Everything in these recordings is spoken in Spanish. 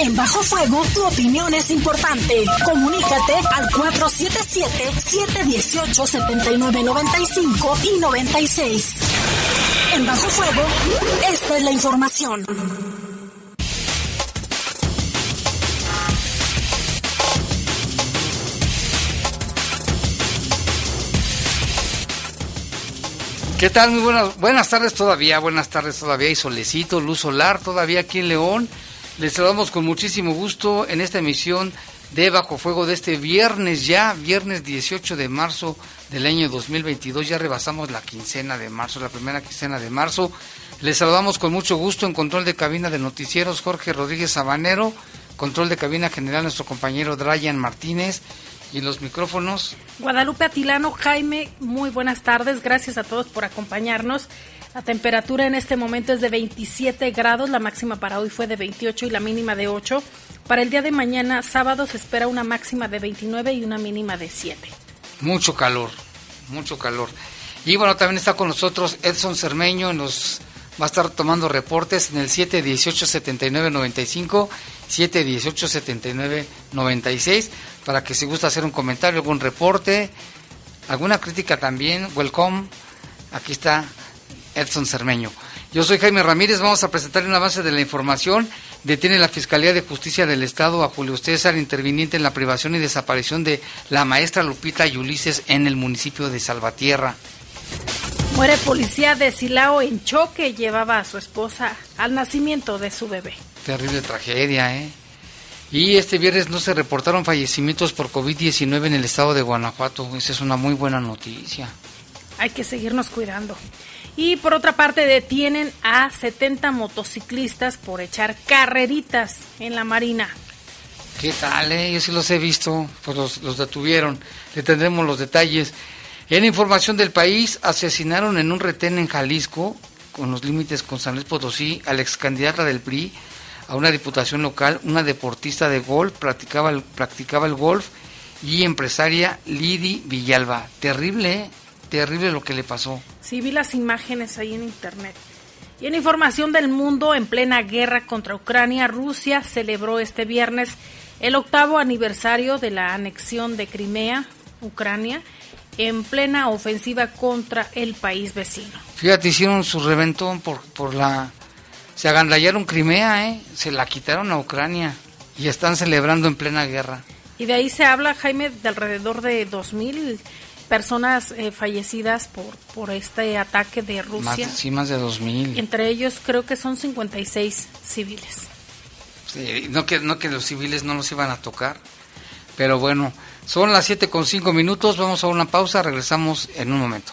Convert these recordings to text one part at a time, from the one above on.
En Bajo Fuego, tu opinión es importante. Comunícate al 477-718-7995 y 96. En Bajo Fuego, esta es la información. ¿Qué tal? Muy buenas, buenas tardes todavía, buenas tardes todavía y solecito, luz solar todavía aquí en León. Les saludamos con muchísimo gusto en esta emisión de Bajo Fuego de este viernes ya, viernes 18 de marzo del año 2022. Ya rebasamos la quincena de marzo, la primera quincena de marzo. Les saludamos con mucho gusto en control de cabina de noticieros Jorge Rodríguez Sabanero, control de cabina general nuestro compañero Dryan Martínez y los micrófonos. Guadalupe Atilano, Jaime, muy buenas tardes. Gracias a todos por acompañarnos. La temperatura en este momento es de 27 grados, la máxima para hoy fue de 28 y la mínima de 8. Para el día de mañana, sábado, se espera una máxima de 29 y una mínima de 7. Mucho calor, mucho calor. Y bueno, también está con nosotros Edson Cermeño, nos va a estar tomando reportes en el 718 79 95 718 79 96 para que si gusta hacer un comentario, algún reporte, alguna crítica también, welcome. Aquí está Edson Cermeño. Yo soy Jaime Ramírez, vamos a presentarle un avance de la información. Detiene la Fiscalía de Justicia del Estado a Julio César, interviniente en la privación y desaparición de la maestra Lupita y Ulises en el municipio de Salvatierra. Muere policía de Silao en choque, llevaba a su esposa al nacimiento de su bebé. Terrible tragedia, ¿eh? Y este viernes no se reportaron fallecimientos por COVID-19 en el estado de Guanajuato. Esa es una muy buena noticia. Hay que seguirnos cuidando. Y por otra parte detienen a 70 motociclistas por echar carreritas en la Marina. ¿Qué tal? Eh? Yo sí los he visto, pues los, los detuvieron. Le tendremos los detalles. En información del país, asesinaron en un retén en Jalisco, con los límites con San Luis Potosí, a la ex candidata del PRI a una diputación local, una deportista de golf, practicaba el, practicaba el golf y empresaria Lidi Villalba. Terrible, ¿eh? Terrible lo que le pasó. Sí, vi las imágenes ahí en internet. Y en información del mundo, en plena guerra contra Ucrania, Rusia celebró este viernes el octavo aniversario de la anexión de Crimea, Ucrania, en plena ofensiva contra el país vecino. Fíjate, hicieron su reventón por, por la se agandallaron Crimea, ¿eh? se la quitaron a Ucrania y están celebrando en plena guerra. Y de ahí se habla, Jaime, de alrededor de 2.000 personas eh, fallecidas por, por este ataque de Rusia. Más, sí, más de 2.000. Entre ellos creo que son 56 civiles. Sí, no, que, no que los civiles no los iban a tocar, pero bueno, son las 7 con 5 minutos, vamos a una pausa, regresamos en un momento.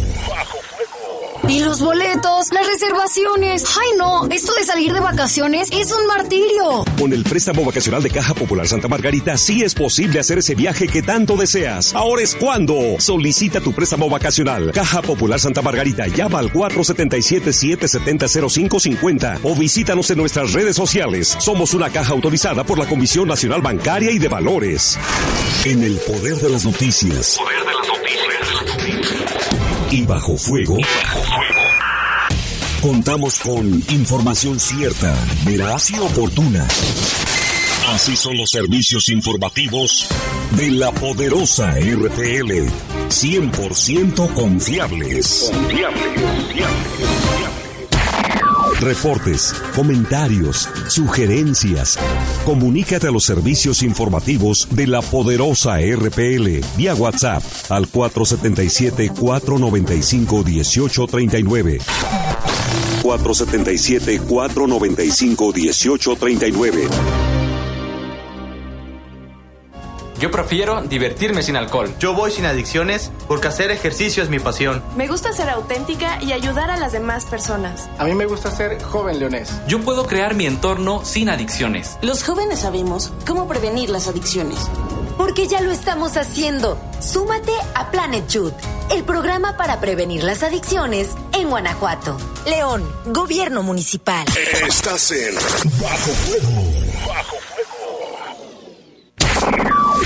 Y los boletos, las reservaciones. Ay, no, esto de salir de vacaciones es un martirio. Con el préstamo vacacional de Caja Popular Santa Margarita, sí es posible hacer ese viaje que tanto deseas. Ahora es cuando. Solicita tu préstamo vacacional. Caja Popular Santa Margarita, llama al 477-770-0550 o visítanos en nuestras redes sociales. Somos una caja autorizada por la Comisión Nacional Bancaria y de Valores. En el poder de las noticias. Poder de las noticias. Y bajo fuego. Contamos con información cierta, veraz y oportuna. Así son los servicios informativos de la poderosa RTL. 100% confiables. Confiables, confiables. Reportes, comentarios, sugerencias. Comunícate a los servicios informativos de la poderosa RPL vía WhatsApp al 477-495-1839. 477-495-1839. Yo prefiero divertirme sin alcohol. Yo voy sin adicciones porque hacer ejercicio es mi pasión. Me gusta ser auténtica y ayudar a las demás personas. A mí me gusta ser joven leonés. Yo puedo crear mi entorno sin adicciones. Los jóvenes sabemos cómo prevenir las adicciones. Porque ya lo estamos haciendo. Súmate a Planet Youth el programa para prevenir las adicciones en Guanajuato. León, Gobierno Municipal. Estás en Bajo Fuego. Bajo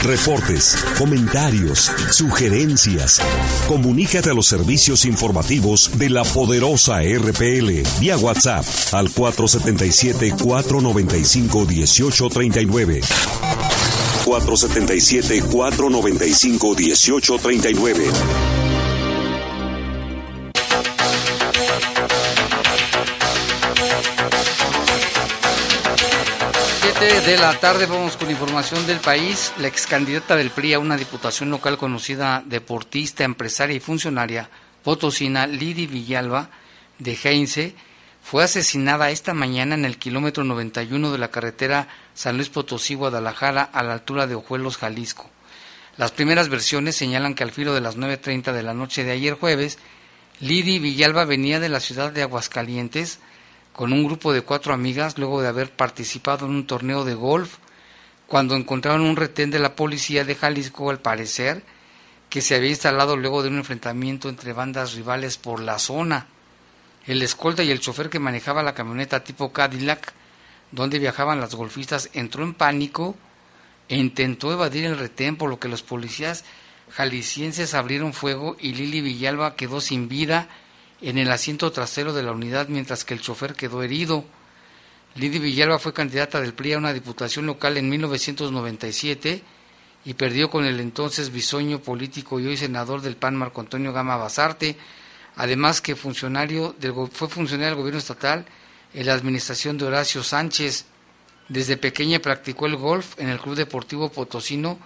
Reportes, comentarios, sugerencias. Comunícate a los servicios informativos de la poderosa RPL vía WhatsApp al 477-495-1839. 477-495-1839. De la tarde vamos con información del país. La ex candidata del PRI a una diputación local conocida, deportista, empresaria y funcionaria potosina Lidi Villalba de Heinze fue asesinada esta mañana en el kilómetro 91 de la carretera San Luis Potosí-Guadalajara a la altura de Ojuelos, Jalisco. Las primeras versiones señalan que al filo de las 9.30 de la noche de ayer jueves, Lidi Villalba venía de la ciudad de Aguascalientes con un grupo de cuatro amigas luego de haber participado en un torneo de golf cuando encontraron un retén de la policía de Jalisco al parecer que se había instalado luego de un enfrentamiento entre bandas rivales por la zona. El escolta y el chofer que manejaba la camioneta tipo Cadillac donde viajaban las golfistas entró en pánico e intentó evadir el retén por lo que los policías jaliscienses abrieron fuego y Lili Villalba quedó sin vida en el asiento trasero de la unidad mientras que el chofer quedó herido. Lidia Villalba fue candidata del PRI a una diputación local en 1997 y perdió con el entonces bisoño político y hoy senador del PAN Marco Antonio Gama Basarte, además que funcionario del, fue funcionario del gobierno estatal en la administración de Horacio Sánchez. Desde pequeña practicó el golf en el Club Deportivo Potosino,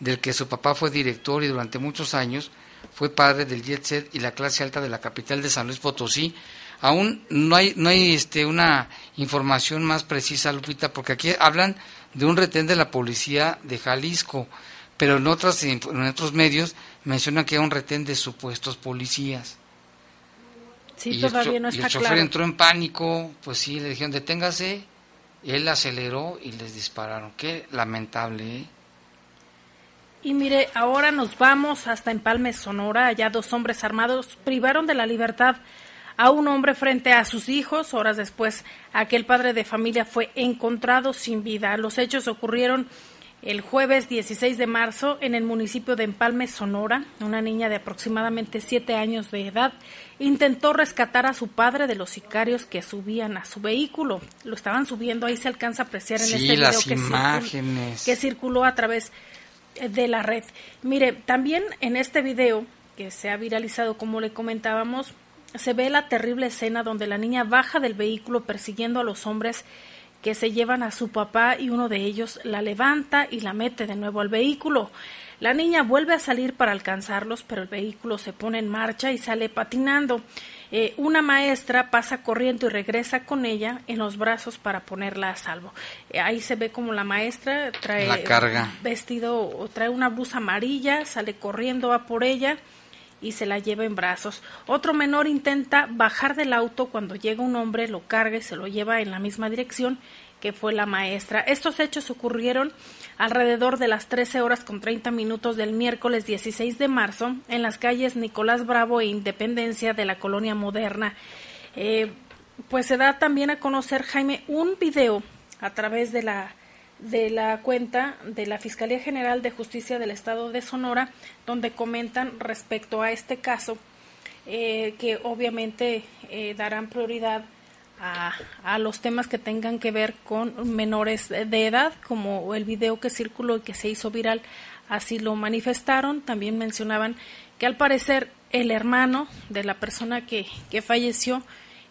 del que su papá fue director y durante muchos años fue padre del jet set y la clase alta de la capital de San Luis Potosí. Aún no hay, no hay este, una información más precisa, Lupita, porque aquí hablan de un retén de la policía de Jalisco, pero en, otras, en otros medios mencionan que hay un retén de supuestos policías. Sí, y todavía el, no está y el chofer entró en pánico, pues sí, le dijeron deténgase, él aceleró y les dispararon. Qué lamentable, ¿eh? Y mire, ahora nos vamos hasta Empalme, Sonora. Allá dos hombres armados privaron de la libertad a un hombre frente a sus hijos. Horas después, aquel padre de familia fue encontrado sin vida. Los hechos ocurrieron el jueves 16 de marzo en el municipio de Empalme, Sonora. Una niña de aproximadamente siete años de edad intentó rescatar a su padre de los sicarios que subían a su vehículo. Lo estaban subiendo, ahí se alcanza a apreciar en este video que circuló a través de la red. Mire, también en este video que se ha viralizado, como le comentábamos, se ve la terrible escena donde la niña baja del vehículo persiguiendo a los hombres que se llevan a su papá y uno de ellos la levanta y la mete de nuevo al vehículo. La niña vuelve a salir para alcanzarlos, pero el vehículo se pone en marcha y sale patinando. Eh, una maestra pasa corriendo y regresa con ella en los brazos para ponerla a salvo. Eh, ahí se ve como la maestra trae la carga. vestido, trae una blusa amarilla, sale corriendo a por ella y se la lleva en brazos. Otro menor intenta bajar del auto cuando llega un hombre, lo carga y se lo lleva en la misma dirección que fue la maestra. Estos hechos ocurrieron alrededor de las 13 horas con 30 minutos del miércoles 16 de marzo en las calles Nicolás Bravo e Independencia de la colonia moderna. Eh, pues se da también a conocer, Jaime, un video a través de la de la cuenta de la Fiscalía General de Justicia del Estado de Sonora, donde comentan respecto a este caso eh, que obviamente eh, darán prioridad a, los temas que tengan que ver con menores de edad, como el video que circuló y que se hizo viral, así lo manifestaron. También mencionaban que al parecer el hermano de la persona que, que falleció,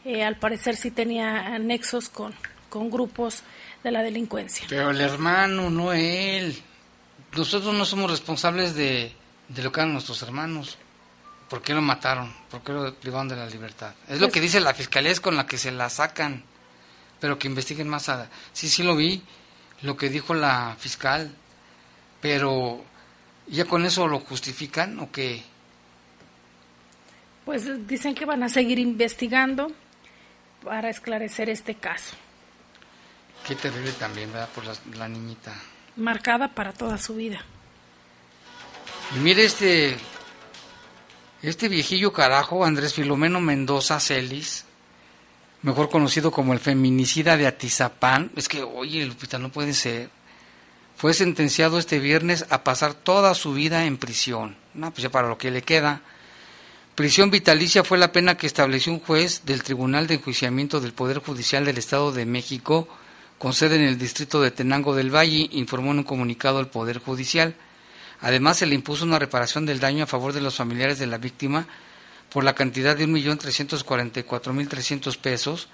eh, al parecer sí tenía nexos con, con grupos de la delincuencia. Pero el hermano, no él. Nosotros no somos responsables de, de lo que hagan nuestros hermanos. ¿Por qué lo mataron? ¿Por qué lo privaron de la libertad? Es lo pues que dice la fiscalía, es con la que se la sacan. Pero que investiguen más. A... Sí, sí lo vi, lo que dijo la fiscal. Pero, ¿ya con eso lo justifican o qué? Pues dicen que van a seguir investigando para esclarecer este caso. Qué terrible también, ¿verdad? Por la, la niñita. Marcada para toda su vida. Y mire este, este viejillo carajo, Andrés Filomeno Mendoza Celis, mejor conocido como el feminicida de Atizapán, es que, oye, Lupita, no puede ser, fue sentenciado este viernes a pasar toda su vida en prisión. No, pues ya para lo que le queda. Prisión vitalicia fue la pena que estableció un juez del Tribunal de Enjuiciamiento del Poder Judicial del Estado de México, con sede en el distrito de Tenango del Valle, informó en un comunicado el Poder Judicial. Además, se le impuso una reparación del daño a favor de los familiares de la víctima por la cantidad de 1.344.300 pesos,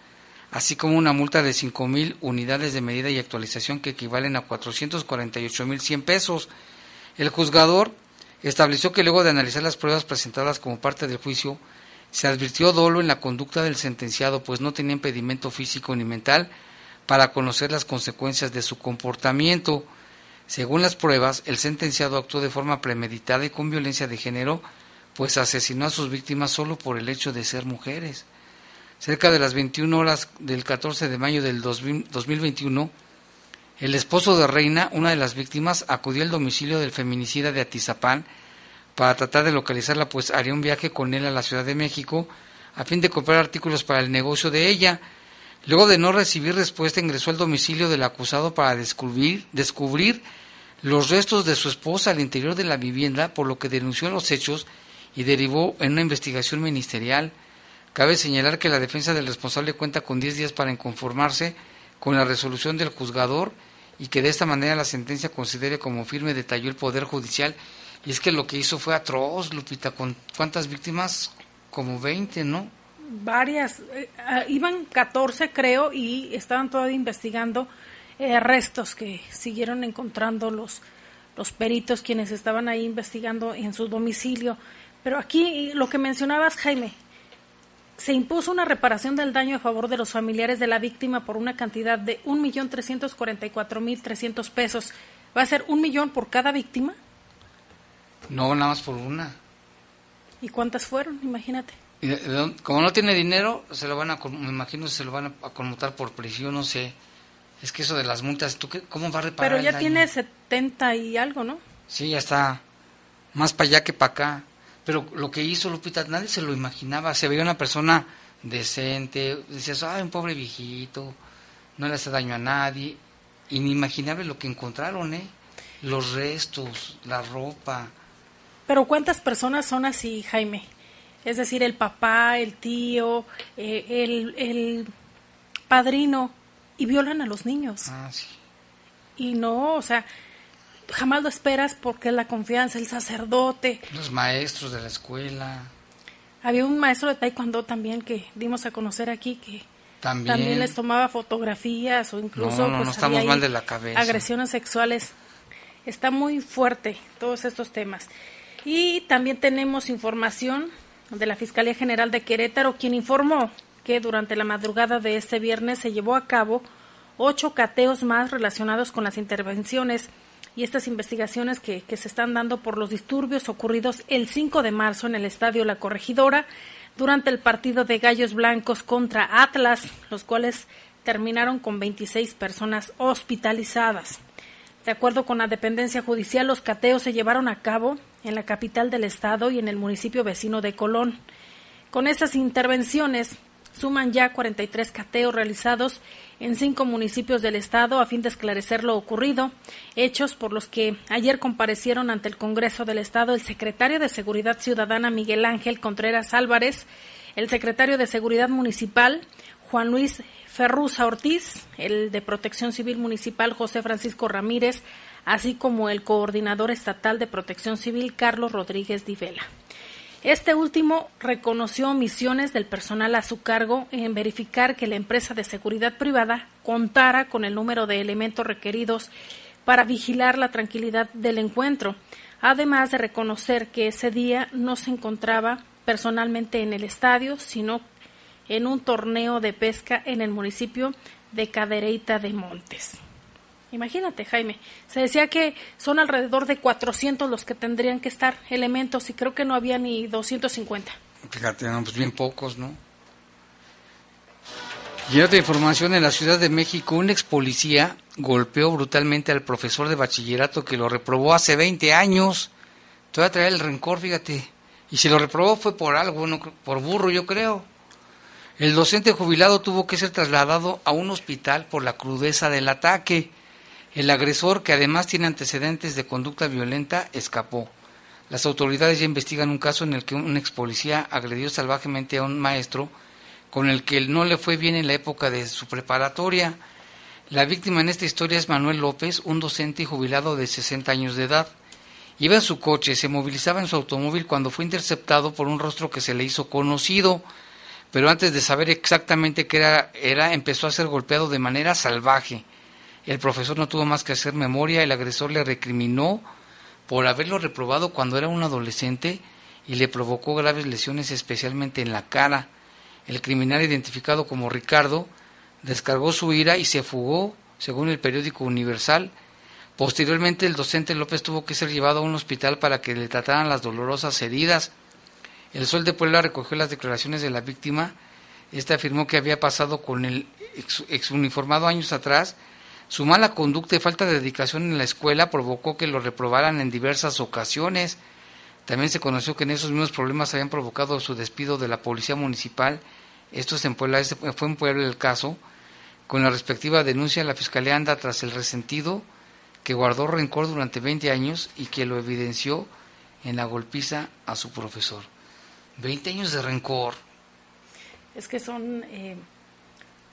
así como una multa de 5.000 unidades de medida y actualización que equivalen a 448.100 pesos. El juzgador estableció que luego de analizar las pruebas presentadas como parte del juicio, se advirtió dolo en la conducta del sentenciado, pues no tenía impedimento físico ni mental para conocer las consecuencias de su comportamiento. Según las pruebas, el sentenciado actuó de forma premeditada y con violencia de género, pues asesinó a sus víctimas solo por el hecho de ser mujeres. Cerca de las 21 horas del 14 de mayo del 2021, el esposo de Reina, una de las víctimas, acudió al domicilio del feminicida de Atizapán para tratar de localizarla, pues haría un viaje con él a la Ciudad de México a fin de comprar artículos para el negocio de ella. Luego de no recibir respuesta, ingresó al domicilio del acusado para descubrir, descubrir los restos de su esposa al interior de la vivienda, por lo que denunció los hechos y derivó en una investigación ministerial. Cabe señalar que la defensa del responsable cuenta con 10 días para inconformarse con la resolución del juzgador y que de esta manera la sentencia considere como firme, detalló el Poder Judicial. Y es que lo que hizo fue atroz, Lupita, con cuántas víctimas, como 20, ¿no? Varias, eh, ah, iban 14 creo y estaban todavía investigando eh, restos que siguieron encontrando los, los peritos quienes estaban ahí investigando en su domicilio. Pero aquí lo que mencionabas, Jaime, se impuso una reparación del daño a favor de los familiares de la víctima por una cantidad de 1.344.300 pesos. ¿Va a ser un millón por cada víctima? No, nada más por una. ¿Y cuántas fueron? Imagínate. Como no tiene dinero, se lo van a, me imagino se lo van a conmutar por prisión, no sé. Es que eso de las multas, ¿tú qué, ¿cómo va a reparar? Pero ya tiene 70 y algo, ¿no? Sí, ya está más para allá que para acá. Pero lo que hizo Lupita, nadie se lo imaginaba. Se veía una persona decente, decías, ay, un pobre viejito, no le hace daño a nadie. Inimaginable lo que encontraron, ¿eh? Los restos, la ropa. Pero ¿cuántas personas son así, Jaime? Es decir, el papá, el tío, eh, el, el padrino, y violan a los niños. Ah, sí. Y no, o sea, jamás lo esperas porque la confianza, el sacerdote. Los maestros de la escuela. Había un maestro de taekwondo también que dimos a conocer aquí que también, les tomaba fotografías o incluso no, no, pues, estamos mal de la cabeza. agresiones sexuales. Está muy fuerte todos estos temas. Y también tenemos información de la Fiscalía General de Querétaro, quien informó que durante la madrugada de este viernes se llevó a cabo ocho cateos más relacionados con las intervenciones y estas investigaciones que, se están dando por los disturbios ocurridos el 5 de marzo en el Estadio La Corregidora durante el partido de Gallos Blancos contra Atlas, los cuales terminaron con 26 personas hospitalizadas. De acuerdo con la dependencia judicial, los cateos se llevaron a cabo en la capital del estado y en el municipio vecino de Colón. Con estas intervenciones, suman ya 43 cateos realizados en cinco municipios del estado a fin de esclarecer lo ocurrido, hechos por los que ayer comparecieron ante el Congreso del Estado el secretario de Seguridad Ciudadana Miguel Ángel Contreras Álvarez, el secretario de Seguridad Municipal Juan Luis Ferruza Ortiz, el de Protección Civil Municipal José Francisco Ramírez, así como el coordinador estatal de Protección Civil Carlos Rodríguez Divela. Este último reconoció omisiones del personal a su cargo en verificar que la empresa de seguridad privada contara con el número de elementos requeridos para vigilar la tranquilidad del encuentro, además de reconocer que ese día no se encontraba personalmente en el estadio, sino en un torneo de pesca en el municipio de Cadereyta de Montes. Imagínate, Jaime. Se decía que son alrededor de 400 los que tendrían que estar elementos y creo que no había ni 250. Fíjate, pues bien pocos, ¿no? Y otra información, en la Ciudad de México, un ex policía golpeó brutalmente al profesor de bachillerato que lo reprobó hace 20 años. Te voy a traer el rencor, fíjate. Y si lo reprobó fue por algo, no, por burro, yo creo. El docente jubilado tuvo que ser trasladado a un hospital por la crudeza del ataque. El agresor, que además tiene antecedentes de conducta violenta, escapó. Las autoridades ya investigan un caso en el que un ex policía agredió salvajemente a un maestro con el que no le fue bien en la época de su preparatoria. La víctima en esta historia es Manuel López, un docente jubilado de 60 años de edad. Iba en su coche, se movilizaba en su automóvil cuando fue interceptado por un rostro que se le hizo conocido, pero antes de saber exactamente qué era, era empezó a ser golpeado de manera salvaje. El profesor no tuvo más que hacer memoria, el agresor le recriminó por haberlo reprobado cuando era un adolescente y le provocó graves lesiones especialmente en la cara. El criminal identificado como Ricardo descargó su ira y se fugó, según el periódico Universal. Posteriormente el docente López tuvo que ser llevado a un hospital para que le trataran las dolorosas heridas. El Sol de Puebla recogió las declaraciones de la víctima. Esta afirmó que había pasado con el ex, uniformado años atrás. Su mala conducta y falta de dedicación en la escuela provocó que lo reprobaran en diversas ocasiones. También se conoció que en esos mismos problemas habían provocado su despido de la policía municipal esto es en Puebla, fue en Puebla el caso. Con la respectiva denuncia, la Fiscalía anda tras el resentido que guardó rencor durante 20 años y que lo evidenció en la golpiza a su profesor. 20 años de rencor. Es que son eh,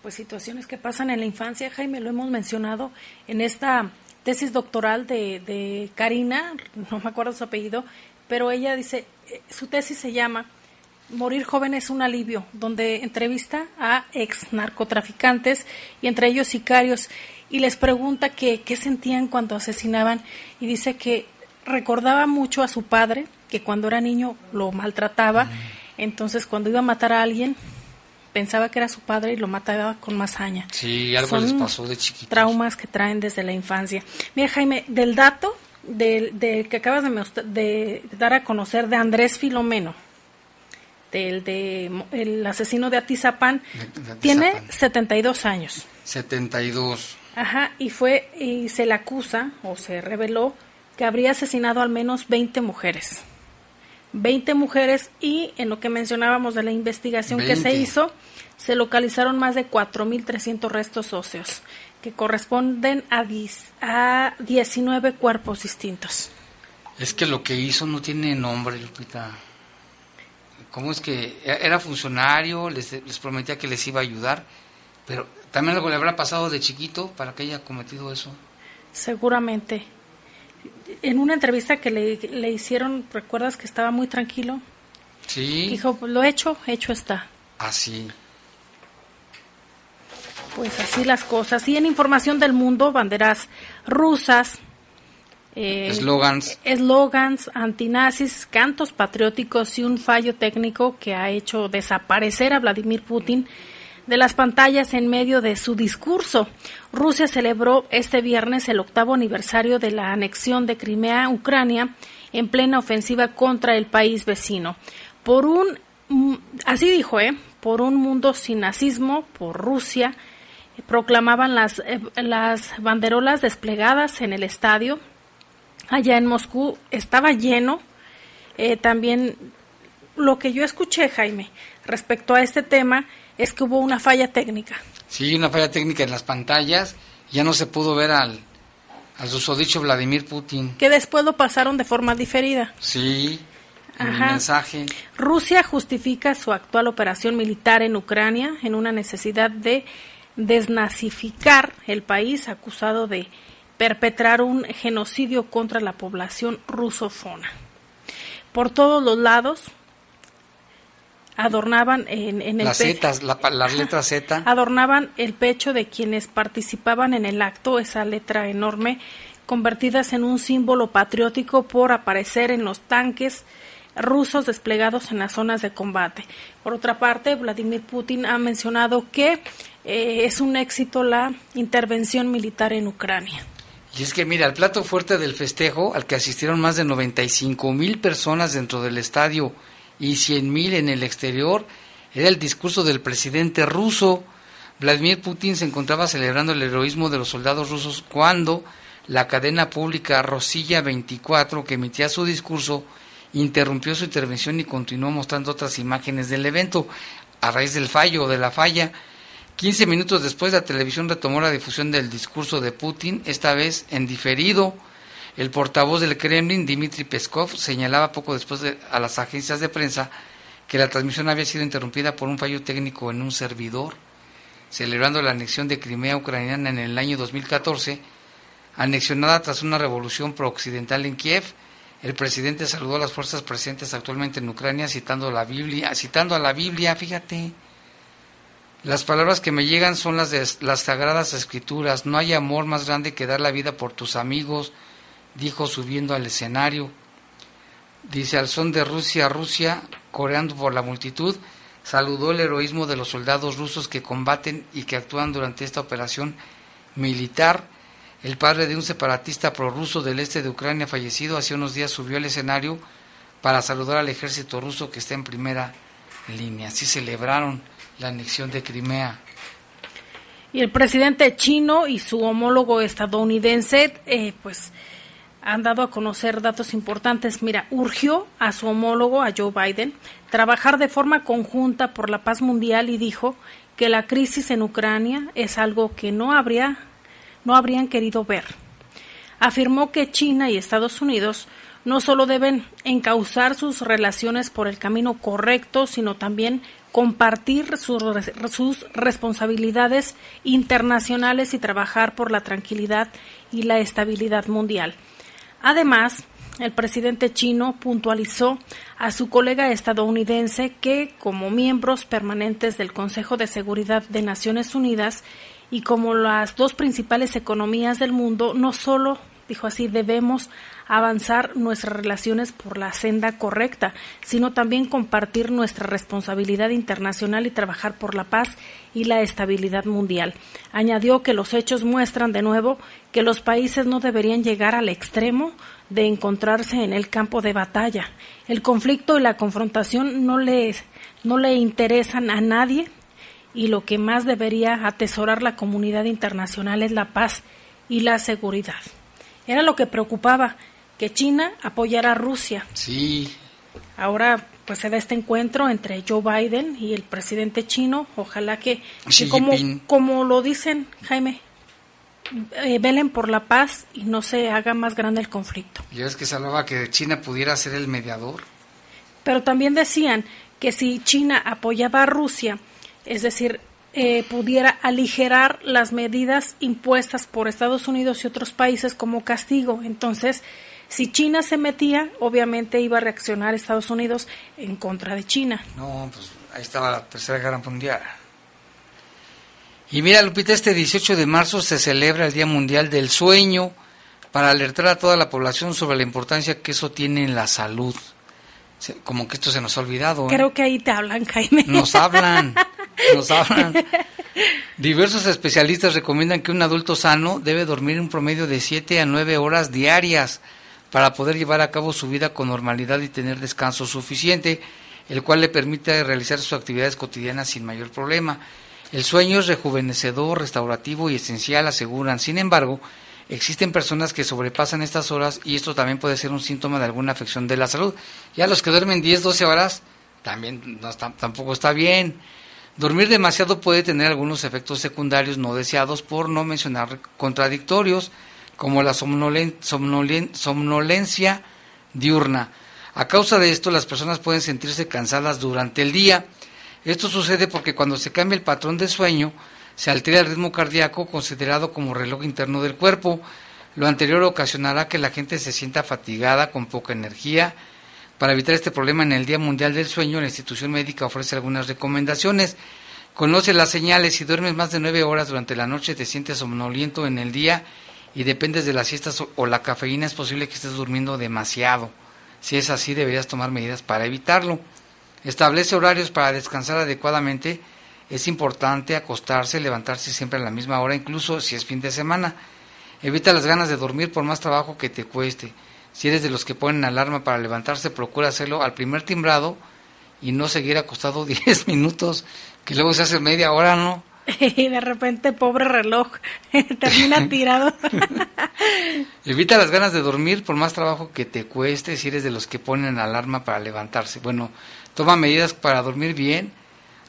pues situaciones que pasan en la infancia, Jaime, lo hemos mencionado en esta tesis doctoral de, de Karina, no me acuerdo su apellido, pero ella dice, eh, su tesis se llama Morir joven es un alivio, donde entrevista a ex narcotraficantes y entre ellos sicarios y les pregunta qué sentían cuando asesinaban y dice que recordaba mucho a su padre, que cuando era niño lo maltrataba, entonces cuando iba a matar a alguien pensaba que era su padre y lo mataba con más haña. Sí, algo les pasó de chiquito. Traumas que traen desde la infancia. Mira, Jaime, del dato del, que acabas de, de dar a conocer de Andrés Filomeno, el de el asesino de Atizapán, tiene 72 años. 72. Ajá, y fue y se le acusa o se reveló que habría asesinado al menos 20 mujeres. 20 mujeres y en lo que mencionábamos de la investigación que se hizo, se localizaron más de 4.300 restos óseos, que corresponden a, a 19 cuerpos distintos. Es que lo que hizo no tiene nombre, Lupita. ¿Cómo es que era funcionario? Les, les prometía que les iba a ayudar, pero también algo le habrá pasado de chiquito para que haya cometido eso. Seguramente. En una entrevista que le, le hicieron, ¿recuerdas que estaba muy tranquilo? Sí. Dijo, lo hecho, hecho está. Así. Pues así las cosas. Y en información del mundo, banderas rusas, Eslogans. Eh, eslogans antinazis, cantos patrióticos y un fallo técnico que ha hecho desaparecer a Vladimir Putin de las pantallas en medio de su discurso. Rusia celebró este viernes el octavo aniversario de la anexión de Crimea, Ucrania, en plena ofensiva contra el país vecino. Por un, mm, así dijo, ¿eh? Por un mundo sin nazismo, por Rusia, proclamaban las, eh, las banderolas desplegadas en el estadio allá en Moscú estaba lleno. Eh, también lo que yo escuché, Jaime, respecto a este tema, es que hubo una falla técnica. Sí, una falla técnica en las pantallas. Ya no se pudo ver al, al susodicho Vladimir Putin. Que después lo pasaron de forma diferida. Sí, el mensaje. Rusia justifica su actual operación militar en Ucrania en una necesidad de desnazificar el país acusado de perpetrar un genocidio contra la población rusofona. Por todos los lados adornaban en, el las Z adornaban el pecho de quienes participaban en el acto, esa letra enorme, convertidas en un símbolo patriótico por aparecer en los tanques rusos desplegados en las zonas de combate. Por otra parte, Vladimir Putin ha mencionado que eh, es un éxito la intervención militar en Ucrania. Y es que mira, el plato fuerte del festejo, al que asistieron más de 95 mil personas dentro del estadio y 100 mil en el exterior, era el discurso del presidente ruso. Vladimir Putin se encontraba celebrando el heroísmo de los soldados rusos cuando la cadena pública Rosilla 24, que emitía su discurso, interrumpió su intervención y continuó mostrando otras imágenes del evento. A raíz del fallo o de la falla, 15 minutos después la televisión retomó la difusión del discurso de Putin, esta vez en diferido. El portavoz del Kremlin, Dmitry Peskov, señalaba poco después a las agencias de prensa que la transmisión había sido interrumpida por un fallo técnico en un servidor. Celebrando la anexión de Crimea ucraniana en el año 2014, anexionada tras una revolución pro-occidental en Kiev, el presidente saludó a las fuerzas presentes actualmente en Ucrania citando la Biblia, citando a la Biblia, fíjate. Las palabras que me llegan son las de las sagradas escrituras. No hay amor más grande que dar la vida por tus amigos, dijo subiendo al escenario. Dice al son de Rusia, Rusia, coreando por la multitud, saludó el heroísmo de los soldados rusos que combaten y que actúan durante esta operación militar el padre de un separatista prorruso del este de Ucrania fallecido hace unos días subió al escenario para saludar al ejército ruso que está en primera línea. Así celebraron la anexión de Crimea. Y el presidente chino y su homólogo estadounidense, eh, pues han dado a conocer datos importantes. Mira, urgió a su homólogo, a Joe Biden, trabajar de forma conjunta por la paz mundial y dijo que la crisis en Ucrania es algo que no habría no habrían querido ver. Afirmó que China y Estados Unidos no solo deben encauzar sus relaciones por el camino correcto, sino también compartir sus, sus, responsabilidades internacionales y trabajar por la tranquilidad y la estabilidad mundial. Además, el presidente chino puntualizó a su colega estadounidense que, como miembros permanentes del Consejo de Seguridad de Naciones Unidas y como las dos principales economías del mundo, no solo, dijo así, debemos avanzar nuestras relaciones por la senda correcta, sino también compartir nuestra responsabilidad internacional y trabajar por la paz y la estabilidad mundial. Añadió que los hechos muestran de nuevo que los países no deberían llegar al extremo de encontrarse en el campo de batalla. El conflicto y la confrontación no le, no le interesan a nadie y lo que más debería atesorar la comunidad internacional es la paz y la seguridad. Era lo que preocupaba, que China apoyara a Rusia. Sí. Ahora pues se da este encuentro entre Joe Biden y el presidente chino. Ojalá que, como, como lo dicen, Jaime, eh, velen por la paz y no se haga más grande el conflicto. Ya es que se hablaba que China pudiera ser el mediador. Pero también decían que si China apoyaba a Rusia, es decir, eh, pudiera aligerar las medidas impuestas por Estados Unidos y otros países como castigo. Entonces, si China se metía, obviamente iba a reaccionar Estados Unidos en contra de China. No, pues ahí estaba la Tercera Guerra Mundial. Y mira, Lupita, este 18 de marzo se celebra el Día Mundial del Sueño para alertar a toda la población sobre la importancia que eso tiene en la salud. Como que esto se nos ha olvidado. ¿eh? Creo que ahí te hablan, Jaime. Nos hablan. Diversos especialistas recomiendan que un adulto sano debe dormir un promedio de 7 a 9 horas diarias para poder llevar a cabo su vida con normalidad y tener descanso suficiente, el cual le permite realizar sus actividades cotidianas sin mayor problema. El sueño es rejuvenecedor, restaurativo y esencial, aseguran. Sin embargo, existen personas que sobrepasan estas horas y esto también puede ser un síntoma de alguna afección de la salud. Ya los que duermen 10, 12 horas también no tampoco está bien. Dormir demasiado puede tener algunos efectos secundarios no deseados, por no mencionar contradictorios, como la somnolencia diurna. A causa de esto, las personas pueden sentirse cansadas durante el día. Esto sucede porque cuando se cambia el patrón de sueño, se altera el ritmo cardíaco considerado como reloj interno del cuerpo. Lo anterior ocasionará que la gente se sienta fatigada, con poca energía, para evitar este problema en el Día Mundial del Sueño, la institución médica ofrece algunas recomendaciones. Conoce las señales. Si duermes más de nueve horas durante la noche, te sientes somnoliento en el día y dependes de las siestas o la cafeína, es posible que estés durmiendo demasiado. Si es así, deberías tomar medidas para evitarlo. Establece horarios para descansar adecuadamente. Es importante acostarse, levantarse siempre a la misma hora, incluso si es fin de semana. Evita las ganas de dormir por más trabajo que te cueste. Si eres de los que ponen alarma para levantarse, procura hacerlo al primer timbrado y no seguir acostado 10 minutos, que luego se hace media hora, ¿no? Y de repente, pobre reloj, termina tirado. Evita las ganas de dormir por más trabajo que te cueste si eres de los que ponen alarma para levantarse. Bueno, toma medidas para dormir bien.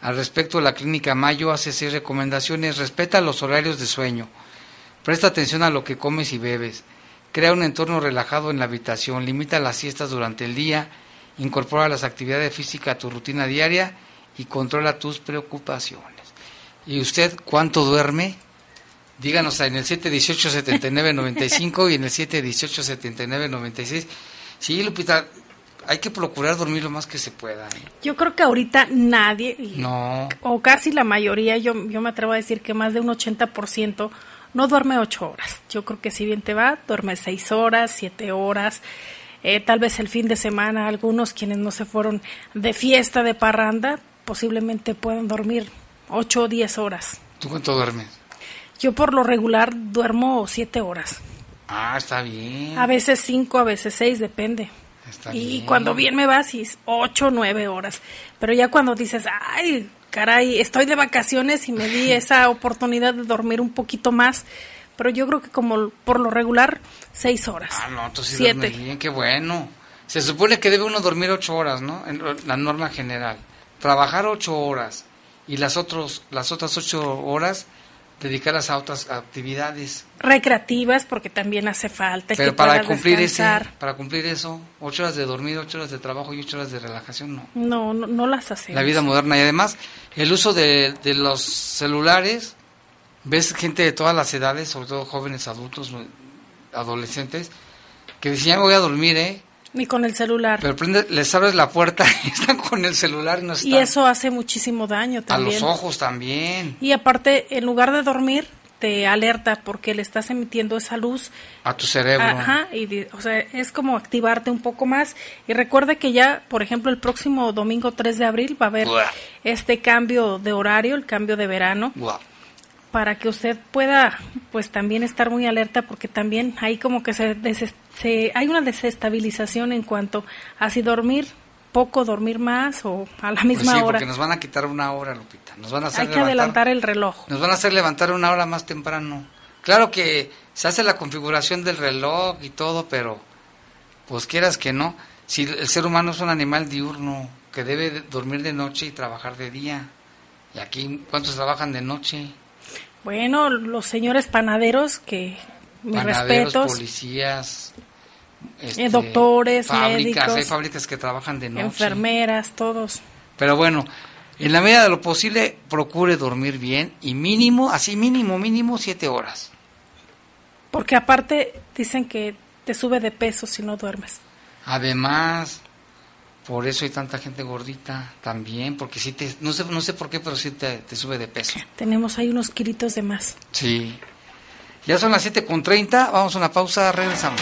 Al respecto, la clínica Mayo hace seis recomendaciones. Respeta los horarios de sueño. Presta atención a lo que comes y bebes. Crea un entorno relajado en la habitación. Limita las siestas durante el día. Incorpora las actividades físicas a tu rutina diaria y controla tus preocupaciones. ¿Y usted cuánto duerme? Díganos en el 718-7995 y en el 718-7996. Sí, Lupita, hay que procurar dormir lo más que se pueda. ¿eh? Yo creo que ahorita nadie, no. o casi la mayoría, yo, yo me atrevo a decir que más de un 80% no duerme ocho horas. Yo creo que si bien te va, duerme seis horas, siete horas. Eh, tal vez el fin de semana, algunos quienes no se fueron de fiesta, de parranda, posiblemente pueden dormir ocho o diez horas. ¿Tú cuánto duermes? Yo por lo regular duermo siete horas. Ah, está bien. A veces cinco, a veces seis, depende. Está y bien. cuando bien me vas, sí, ocho, nueve horas. Pero ya cuando dices, ay, caray, estoy de vacaciones y me di esa oportunidad de dormir un poquito más. Pero yo creo que como por lo regular, seis horas. Ah, no, tú sí siete. bien, qué bueno. Se supone que debe uno dormir ocho horas, ¿no? En la norma general. Trabajar ocho horas y las, otros, las otras ocho horas dedicarlas a otras actividades. Recreativas, porque también hace falta que Pero para cumplir descansar. ese, para cumplir eso, ocho horas de dormir, ocho horas de trabajo y ocho horas de relajación, no. No, no, no las hacemos. La vida moderna y además el uso de, de los celulares, ves gente de todas las edades, sobre todo jóvenes, adultos, adolescentes, que dicen ya me voy a dormir, ¿eh? Ni con el celular. Pero prende, les abres la puerta y están con el celular y no están. y eso hace muchísimo daño a también. los ojos también, Y aparte, en lugar de dormir, te alerta porque le estás emitiendo esa luz. a tu cerebro. Ajá, y o sea, es como activarte un poco más. Y recuerda que ya, por ejemplo, el próximo domingo 3 de abril va a haber este cambio de horario, el cambio de verano, Guau. Para que usted pueda, pues también estar muy alerta porque también hay como que se, se hay una desestabilización en cuanto a si dormir poco, dormir más o a la Pues misma sí, hora. porque nos van a quitar una hora, Lupita. Nos van a hacer Hay que levantar- adelantar el reloj. Nos van a hacer levantar una hora más temprano. Claro que se hace la configuración del reloj y todo, pero pues quieras que no. Si el ser humano es un animal diurno que debe de dormir de noche y trabajar de día. Y aquí, ¿cuántos trabajan de noche? Bueno, los señores panaderos, que mis Panaderos, respetos, policías, este, Eh, doctores, fábricas, médicos, hay fábricas que trabajan de noche. enfermeras, todos. Pero bueno, en la medida de lo posible, procure dormir bien y mínimo, así mínimo, mínimo siete horas. Porque aparte dicen que te sube de peso si no duermes. Además, por eso hay tanta gente gordita también, porque sí te, no sé, no sé por qué, pero sí te, te sube de peso. Tenemos ahí unos kilitos de más. Sí. Ya son las 7 con 30, vamos a una pausa, regresamos.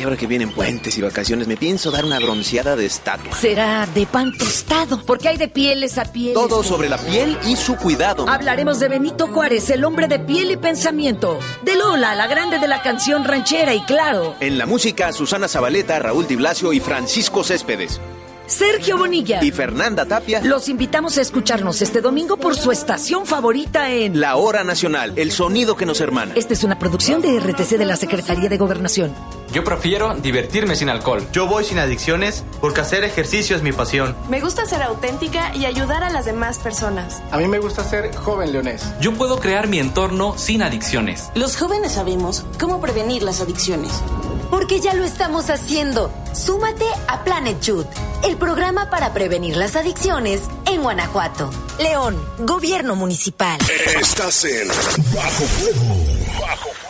Ay, ahora que vienen puentes y vacaciones, me pienso dar una bronceada de estatua. Será de pan tostado, porque hay de pieles a pieles. Todo sobre la piel y su cuidado. Hablaremos de Benito Juárez, el hombre de piel y pensamiento. De Lola, la grande de la canción ranchera y claro. En la música, Susana Zabaleta, Raúl Di Blasio y Francisco Céspedes. Sergio Bonilla y Fernanda Tapia. Los invitamos a escucharnos este domingo por su estación favorita en La Hora Nacional, el sonido que nos hermana. Esta es una producción de RTC de la Secretaría de Gobernación. Yo prefiero divertirme sin alcohol. Yo voy sin adicciones porque hacer ejercicio es mi pasión. Me gusta ser auténtica y ayudar a las demás personas. A mí me gusta ser joven leonés. Yo puedo crear mi entorno sin adicciones. Los jóvenes sabemos cómo prevenir las adicciones. Porque ya lo estamos haciendo. Súmate a Planet Youth, el programa para prevenir las adicciones en Guanajuato. León, Gobierno Municipal. Estás en Bajo Fuego. Bajo Fuego.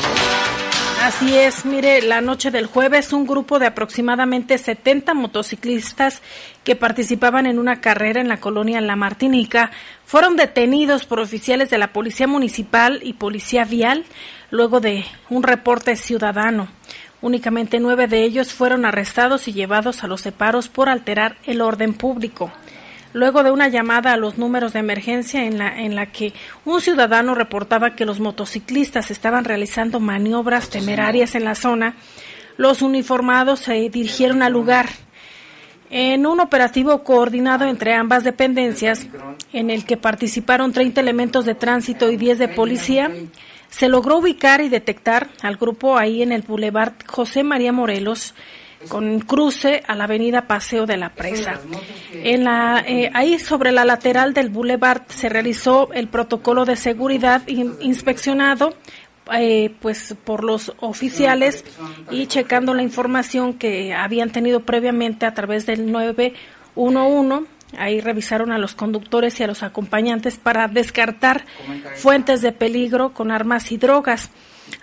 Así es, mire, la noche del jueves un grupo de aproximadamente 70 motociclistas que participaban en una carrera en la colonia La Martinica fueron detenidos por oficiales de la Policía Municipal y Policía Vial luego de un reporte ciudadano. Únicamente nueve de ellos fueron arrestados y llevados a los separos por alterar el orden público luego de una llamada a los números de emergencia en la, en la que un ciudadano reportaba que los motociclistas estaban realizando maniobras temerarias en la zona, los uniformados se dirigieron al lugar. En un operativo coordinado entre ambas dependencias, en el que participaron 30 elementos de tránsito y 10 de policía, se logró ubicar y detectar al grupo ahí en el Boulevard José María Morelos, con cruce a la avenida Paseo de la Presa. En la, eh, ahí sobre la lateral del boulevard se realizó el protocolo de seguridad in, inspeccionado eh, pues por los oficiales y checando la información que habían tenido previamente a través del 911 Ahí revisaron a los conductores y a los acompañantes para descartar fuentes de peligro con armas y drogas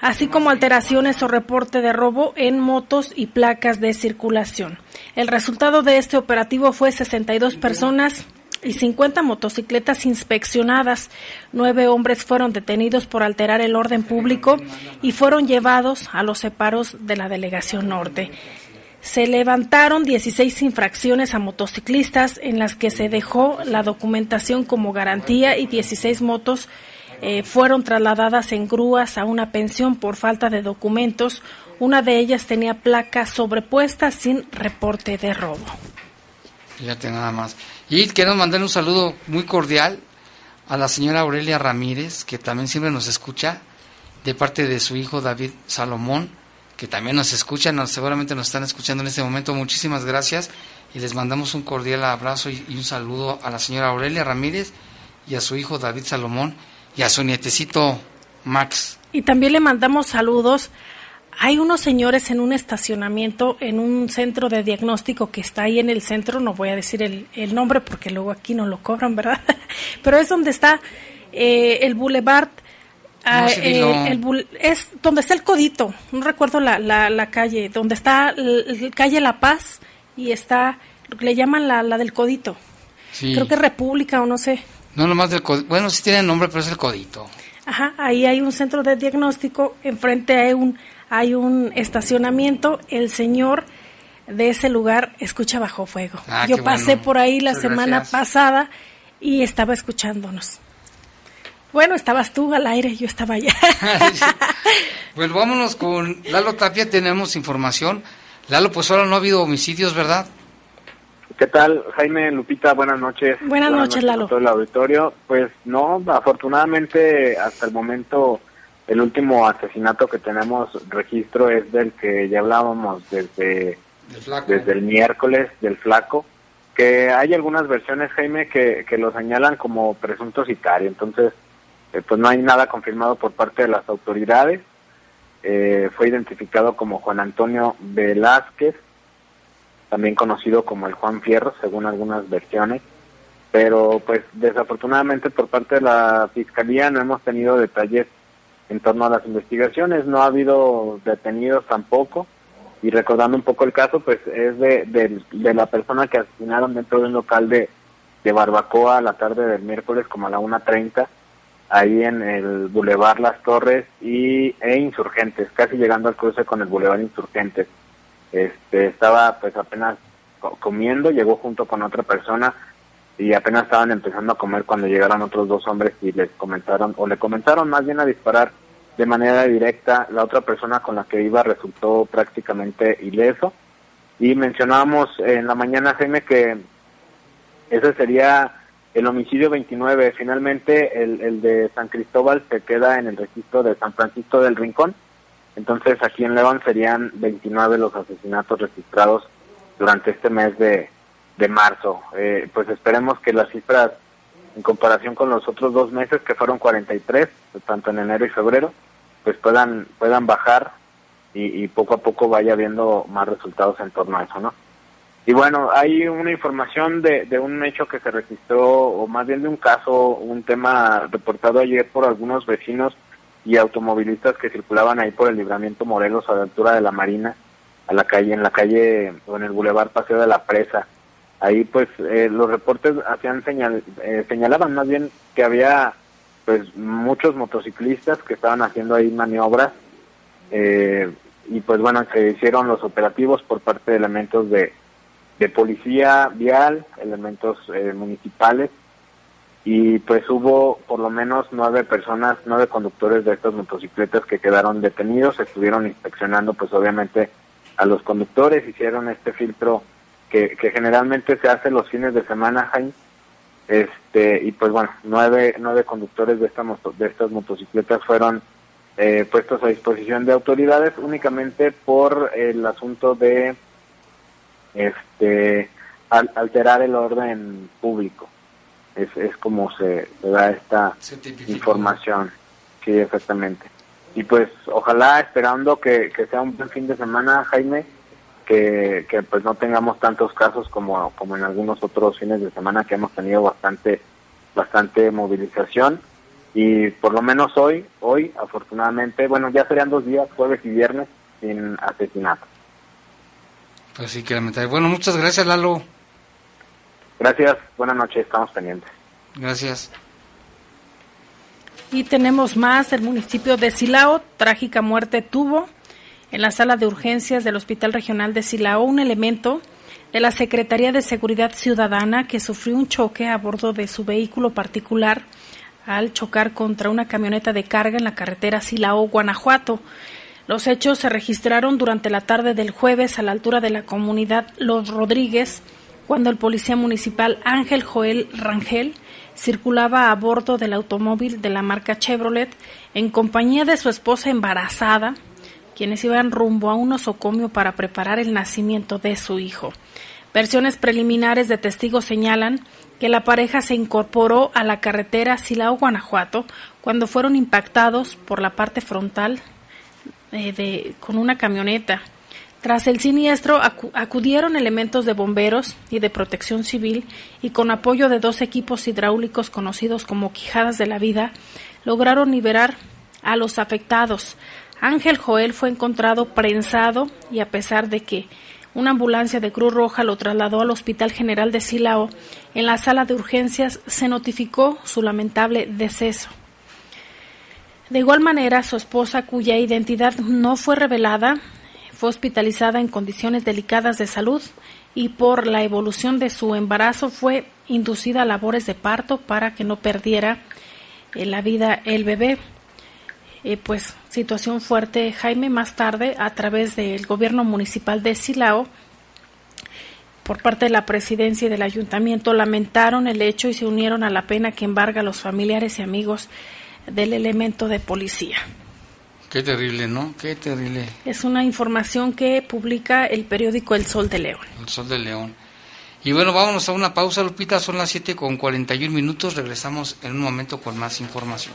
así como alteraciones o reporte de robo en motos y placas de circulación. El resultado de este operativo fue 62 personas y 50 motocicletas inspeccionadas. Nueve hombres fueron detenidos por alterar el orden público y fueron llevados a los separos de la Delegación Norte. Se levantaron 16 infracciones a motociclistas en las que se dejó la documentación como garantía y 16 motos eh, fueron trasladadas en grúas a una pensión por falta de documentos. Una de ellas tenía placa sobrepuesta sin reporte de robo. Fíjate nada más. Y queremos mandar un saludo muy cordial a la señora Aurelia Ramírez, que también siempre nos escucha, de parte de su hijo David Salomón, que también nos escucha, nos, seguramente nos están escuchando en este momento. Muchísimas gracias y les mandamos un cordial abrazo y, y un saludo a la señora Aurelia Ramírez y a su hijo David Salomón y a su nietecito Max. Y también le mandamos saludos. Hay unos señores en un estacionamiento, en un centro de diagnóstico que está ahí en el centro, no voy a decir el, el nombre porque luego aquí no lo cobran, ¿verdad? Pero es donde está eh, el boulevard. No, ah, eh, el es donde está el codito, no recuerdo la, la, la calle, donde está l- l- calle La Paz y está, le llaman la, la del codito. Sí. Creo que República o no sé. No nomás del codito. Bueno, sí tiene nombre, pero es el codito. Ajá, ahí hay un centro de diagnóstico, enfrente hay un, hay un estacionamiento, el señor de ese lugar escucha bajo fuego. Ah, Yo pasé bueno. por ahí la Muchas semana gracias. pasada y estaba escuchándonos. Bueno, estabas tú al aire, yo estaba allá. Pues vámonos con Lalo Tapia, tenemos información. Lalo, pues ahora no ha habido homicidios, ¿verdad? ¿Qué tal, Jaime, Lupita? Buenas noches. Buenas noches, Lalo. a todo el auditorio. Pues no, afortunadamente hasta el momento El último asesinato que tenemos registro es del que ya hablábamos desde, desde el miércoles, del flaco, que hay algunas versiones, Jaime, que, que lo señalan como presunto sicario. Entonces, eh, pues no hay nada confirmado por parte de las autoridades. Eh, fue identificado como Juan Antonio Velázquez, también conocido como el Juan Fierro, según algunas versiones. Pero pues desafortunadamente por parte de la Fiscalía no hemos tenido detalles en torno a las investigaciones, no ha habido detenidos tampoco. Y recordando un poco el caso, pues es de, de, la persona que asesinaron dentro de un local de, de Barbacoa a la tarde del miércoles como a la 1.30 ahí en el Boulevard Las Torres y e Insurgentes, casi llegando al cruce con el Boulevard Insurgentes. Este estaba pues apenas comiendo, llegó junto con otra persona y apenas estaban empezando a comer cuando llegaron otros dos hombres y les comentaron o le comentaron más bien a disparar de manera directa. La otra persona con la que iba resultó prácticamente ileso y mencionábamos en la mañana Jaime que ese sería el homicidio 29, finalmente el, el de San Cristóbal se queda en el registro de San Francisco del Rincón. Entonces aquí en León serían 29 los asesinatos registrados durante este mes de, de marzo. Eh, pues esperemos que las cifras, en comparación con los otros dos meses, que fueron 43, tanto en enero y febrero, pues puedan, puedan bajar y, y poco a poco vaya habiendo más resultados en torno a eso, ¿no? Y bueno, hay una información de, de un hecho que se registró, o más bien de un caso, un tema reportado ayer por algunos vecinos y automovilistas que circulaban ahí por el libramiento Morelos a la altura de la Marina, a la calle, en la calle o en el Boulevard Paseo de la Presa. Ahí pues eh, los reportes hacían señal, eh, señalaban más bien que había pues muchos motociclistas que estaban haciendo ahí maniobras eh, y pues bueno, se hicieron los operativos por parte de elementos de de policía vial, elementos eh, municipales, y pues hubo por lo menos nueve personas, nueve conductores de estas motocicletas que quedaron detenidos, estuvieron inspeccionando pues obviamente a los conductores, hicieron este filtro que, que generalmente se hace los fines de semana, Jaime, este, y pues bueno, nueve, nueve conductores de, esta de estas motocicletas fueron eh, puestos a disposición de autoridades únicamente por el asunto de este alterar el orden público. Es, es como se, da esta información. Sí, exactamente. Y pues ojalá esperando que, sea un buen fin de semana, Jaime, que, que pues no tengamos tantos casos como, como en algunos otros fines de semana que hemos tenido bastante bastante movilización y por lo menos hoy, hoy afortunadamente, bueno, ya serían dos días, jueves y viernes, sin Así que lamentable. Bueno, muchas gracias, Lalo. Gracias, buenas noches, estamos pendientes. Gracias. Y tenemos más, el municipio de Silao, trágica muerte tuvo en la sala de urgencias del Hospital Regional de Silao un elemento de la Secretaría de Seguridad Ciudadana que sufrió un choque a bordo de su vehículo particular al chocar contra una camioneta de carga en la carretera Silao-Guanajuato. Los hechos se registraron durante la tarde del jueves a la altura de la comunidad Los Rodríguez, cuando el policía municipal Ángel Joel Rangel circulaba a bordo del automóvil de la marca Chevrolet en compañía de su esposa embarazada, quienes iban rumbo a un nosocomio para preparar el nacimiento de su hijo. Versiones preliminares de testigos señalan que la pareja se incorporó a la carretera Silao-Guanajuato cuando fueron impactados por la parte frontal eh, de, con una camioneta. Tras el siniestro acudieron elementos de bomberos y de protección civil y con apoyo de dos equipos hidráulicos conocidos como Quijadas de la Vida, lograron liberar a los afectados. Ángel Joel fue encontrado prensado y a pesar de que una ambulancia de Cruz Roja lo trasladó al Hospital General de Silao, en la sala de urgencias se notificó su lamentable deceso. De igual manera, su esposa, cuya identidad no fue revelada, fue hospitalizada en condiciones delicadas de salud y por la evolución de su embarazo fue inducida a labores de parto para que no perdiera eh, la vida el bebé. Eh, pues situación fuerte, Jaime, más tarde, a través del gobierno municipal de Silao, por parte de la presidencia y del ayuntamiento, lamentaron el hecho y se unieron a la pena que embarga a los familiares y amigos del elemento de policía. Qué terrible, ¿no? Qué terrible. Es una información que publica el periódico El Sol de León. El Sol de León. Y bueno, vámonos a una pausa, Lupita. Son las 7 con 41 minutos. Regresamos en un momento con más información.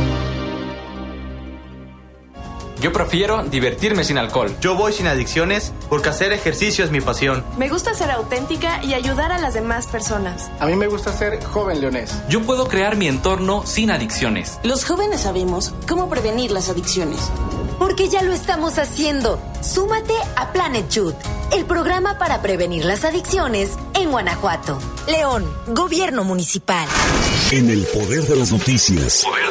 Yo prefiero divertirme sin alcohol. Yo voy sin adicciones porque hacer ejercicio es mi pasión. Me gusta ser auténtica y ayudar a las demás personas. A mí me gusta ser joven leonés. Yo puedo crear mi entorno sin adicciones. Los jóvenes sabemos cómo prevenir las adicciones. Porque ya lo estamos haciendo. Súmate a Planet Youth, el programa para prevenir las adicciones en Guanajuato. León, Gobierno Municipal. En el poder de las noticias. Poder de las noticias.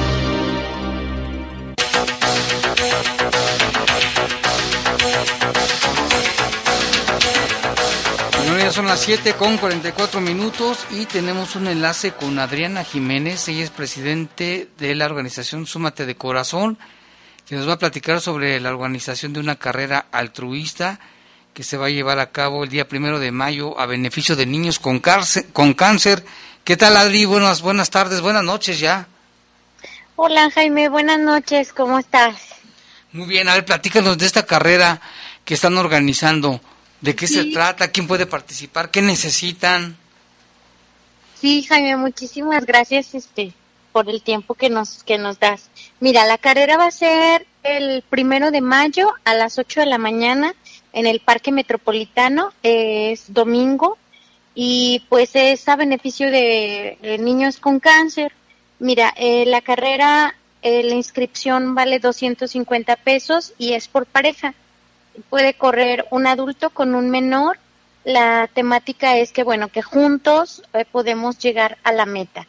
Son las 7 con 44 minutos y tenemos un enlace con Adriana Jiménez. Ella es presidente de la organización Súmate de Corazón, que nos va a platicar sobre la organización de una carrera altruista que se va a llevar a cabo el día primero de mayo a beneficio de niños con cáncer. Con cáncer. ¿Qué tal, Adri? Buenas, buenas tardes, buenas noches ya. Hola, Jaime, buenas noches, ¿cómo estás? Muy bien, a ver, platícanos de esta carrera que están organizando. ¿De qué se trata? ¿Quién puede participar? ¿Qué necesitan? Sí, Jaime, muchísimas gracias este por el tiempo que nos que nos das. Mira, la carrera va a ser el primero de mayo a las 8 de la mañana en el Parque Metropolitano. Es domingo y pues es a beneficio de, niños con cáncer. Mira, eh, la carrera, eh, la inscripción vale 250 pesos y es por pareja puede correr un adulto con un menor. La temática es que, bueno, que juntos eh, podemos llegar a la meta.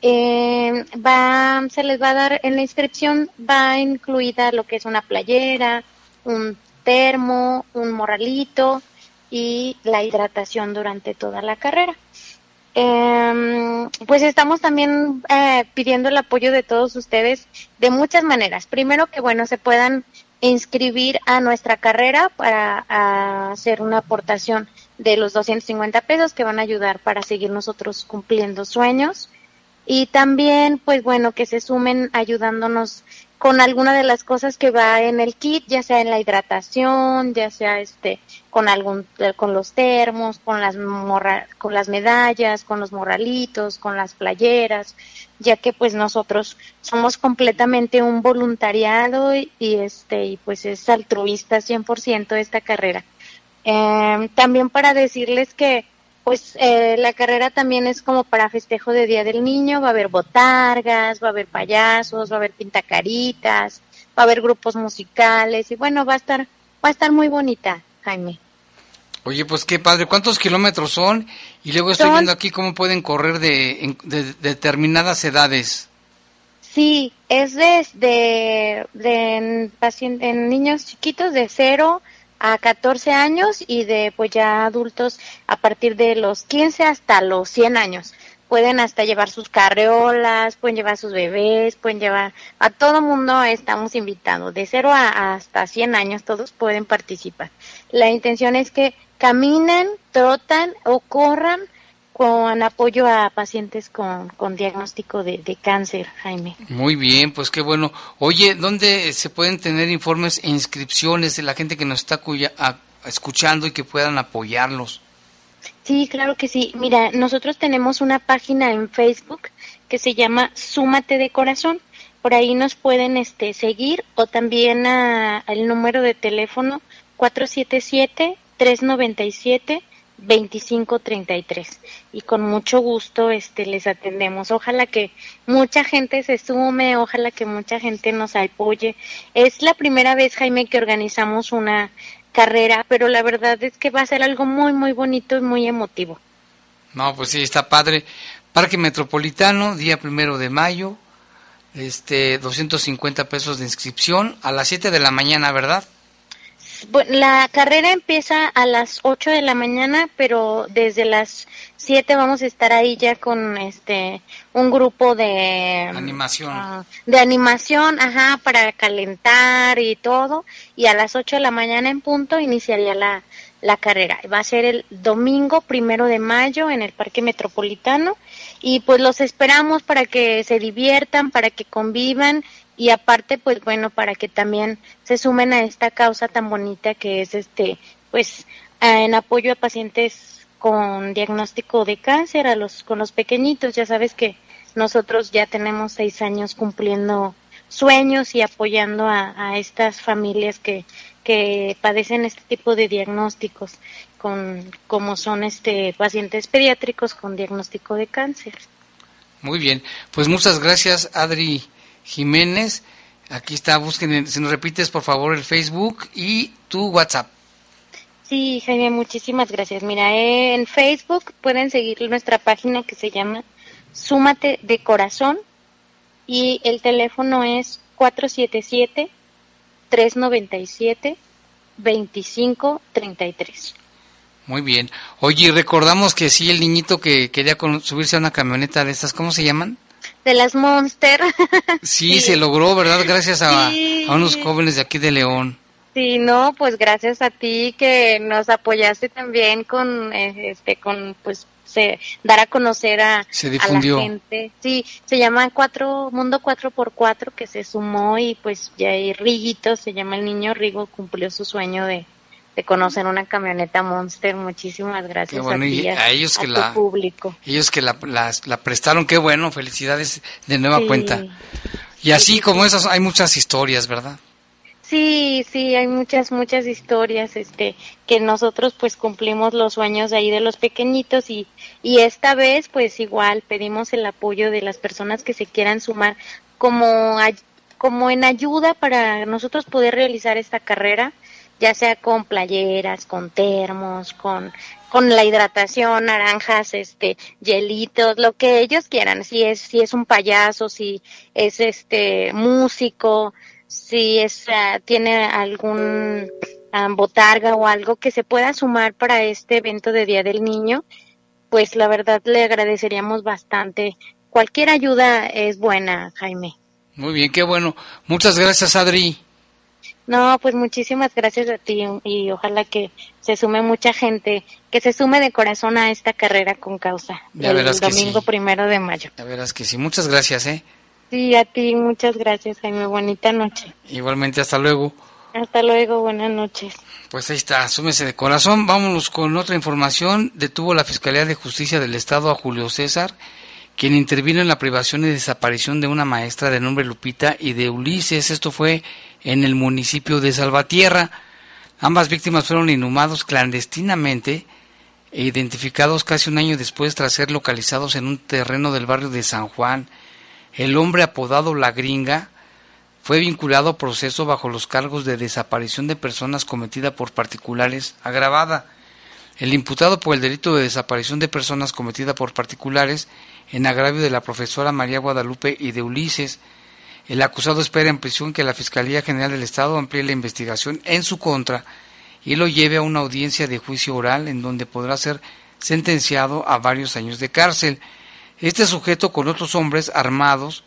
Eh, va, se les va a dar en la inscripción, va incluida lo que es una playera, un termo, un morralito y la hidratación durante toda la carrera. Em, pues estamos también eh, pidiendo el apoyo de todos ustedes de muchas maneras. Primero que, bueno, se puedan inscribir a nuestra carrera para hacer una aportación de los 250 pesos que van a ayudar para seguir nosotros cumpliendo sueños. y también pues bueno que se sumen ayudándonos con alguna de las cosas que va en el kit, ya sea en la hidratación, ya sea este con algún con los termos, con las con las medallas, con los morralitos, con las playeras, ya que pues nosotros somos completamente un voluntariado y, este y pues es altruista 100% esta carrera. Eh, también para decirles que pues eh, la carrera también es como para festejo de Día del Niño, va a haber botargas, va a haber payasos, va a haber pintacaritas, va a haber grupos musicales y bueno, va a estar va a estar muy bonita, Jaime. Oye, pues qué padre, ¿cuántos kilómetros son? Y luego estoy viendo aquí cómo pueden correr de, determinadas edades. Sí, es de, de, en niños chiquitos de cero a 14 años y de pues ya adultos a partir de los 15 hasta los 100 años. Pueden hasta llevar sus carreolas, pueden llevar sus bebés, pueden llevar a todo mundo estamos invitados, de 0 a, hasta 100 años todos pueden participar. La intención es que caminen, trotan o corran con apoyo a pacientes con, con diagnóstico de, cáncer, Jaime. Muy bien, pues qué bueno. Oye, ¿dónde se pueden tener informes e inscripciones de la gente que nos está escuchando y que puedan apoyarlos? Sí, claro que sí. Mira, nosotros tenemos una página en Facebook que se llama Súmate de Corazón. Por ahí nos pueden este, seguir o también al número de teléfono 477 397 2533 y con mucho gusto este les atendemos. Ojalá que mucha gente se sume, ojalá que mucha gente nos apoye. Es la primera vez, Jaime, que organizamos una carrera, pero la verdad es que va a ser algo muy muy bonito y muy emotivo. No, pues sí, está padre. Parque Metropolitano, día primero de mayo, este, 250 pesos de inscripción a las 7 de la mañana, ¿verdad? La carrera empieza a las 8 de la mañana, pero desde las 7 vamos a estar ahí ya con este un grupo de animación. Ah, de animación, ajá, para calentar y todo, y a las 8 de la mañana en punto iniciaría la la carrera. Va a ser el domingo primero de mayo en el Parque Metropolitano y pues los esperamos para que se diviertan, para que convivan y aparte pues bueno para que también se sumen a esta causa tan bonita que es este pues en apoyo a pacientes con diagnóstico de cáncer a los con los pequeñitos. Ya sabes que nosotros ya tenemos seis años cumpliendo sueños y apoyando a, estas familias que, que padecen este tipo de diagnósticos con como son este pacientes pediátricos con diagnóstico de cáncer. Muy bien, pues muchas gracias Adri Jiménez. Aquí está, busquen, si nos repites por favor el Facebook y tu WhatsApp. Sí, Jaime, muchísimas gracias. Mira, en Facebook pueden seguir nuestra página que se llama Súmate de Corazón y el teléfono es 477 397 2533. Muy bien. Oye, recordamos que sí, el niñito que quería subirse a una camioneta de estas, ¿cómo se llaman? De las Monster. Sí, se logró, ¿verdad? Gracias a, unos jóvenes de aquí de León. Sí, no, pues gracias a ti que nos apoyaste también con, eh, este, con, pues, se, dar a conocer a, la gente. Sí, se llama cuatro, Mundo 4x4 que se sumó y pues ya hay Riguito, se llama el niño Rigo, cumplió su sueño de, de conocer una camioneta Monster. Muchísimas gracias a, ti, a, ellos que la, público. Ellos que la, la, prestaron, qué bueno, felicidades de nueva cuenta. Y así como esas hay muchas historias, ¿verdad? Sí, sí, hay muchas, muchas historias, este, que nosotros pues cumplimos los sueños ahí de los pequeñitos y, y esta vez pues igual pedimos el apoyo de las personas que se quieran sumar como, como en ayuda para nosotros poder realizar esta carrera ya sea con playeras, con termos, con, con la hidratación, naranjas, este, hielitos, lo que ellos quieran, si es, si es un payaso, si es este músico, si es, ah, tiene algún ah, botarga o algo que se pueda sumar para este evento de Día del Niño, pues la verdad le agradeceríamos bastante. Cualquier ayuda es buena, Jaime. Muy bien, qué bueno. Muchas gracias, Adri. No, pues muchísimas gracias a ti y ojalá que se sume mucha gente, que se sume de corazón a esta carrera con causa el domingo primero de mayo. Ya verás que sí, muchas gracias, ¿eh? Sí, a ti muchas gracias, Jaime, bonita noche. Igualmente, hasta luego. Hasta luego, buenas noches. Pues ahí está, súmese de corazón. Vámonos con otra información. Detuvo la Fiscalía de Justicia del Estado a Julio César, quien intervino en la privación y desaparición de una maestra de nombre Lupita y de Ulises. Esto fue en el municipio de Salvatierra. Ambas víctimas fueron inhumados clandestinamente e identificados casi un año después tras ser localizados en un terreno del barrio de San Juan. El hombre apodado La Gringa fue vinculado a proceso bajo los cargos de desaparición de personas cometida por particulares agravada. El imputado por el delito de desaparición de personas cometida por particulares en agravio de la profesora María Guadalupe y de Ulises el acusado espera en prisión que la Fiscalía General del Estado amplíe la investigación en su contra y lo lleve a una audiencia de juicio oral en donde podrá ser sentenciado a varios años de cárcel. Este sujeto con otros hombres armados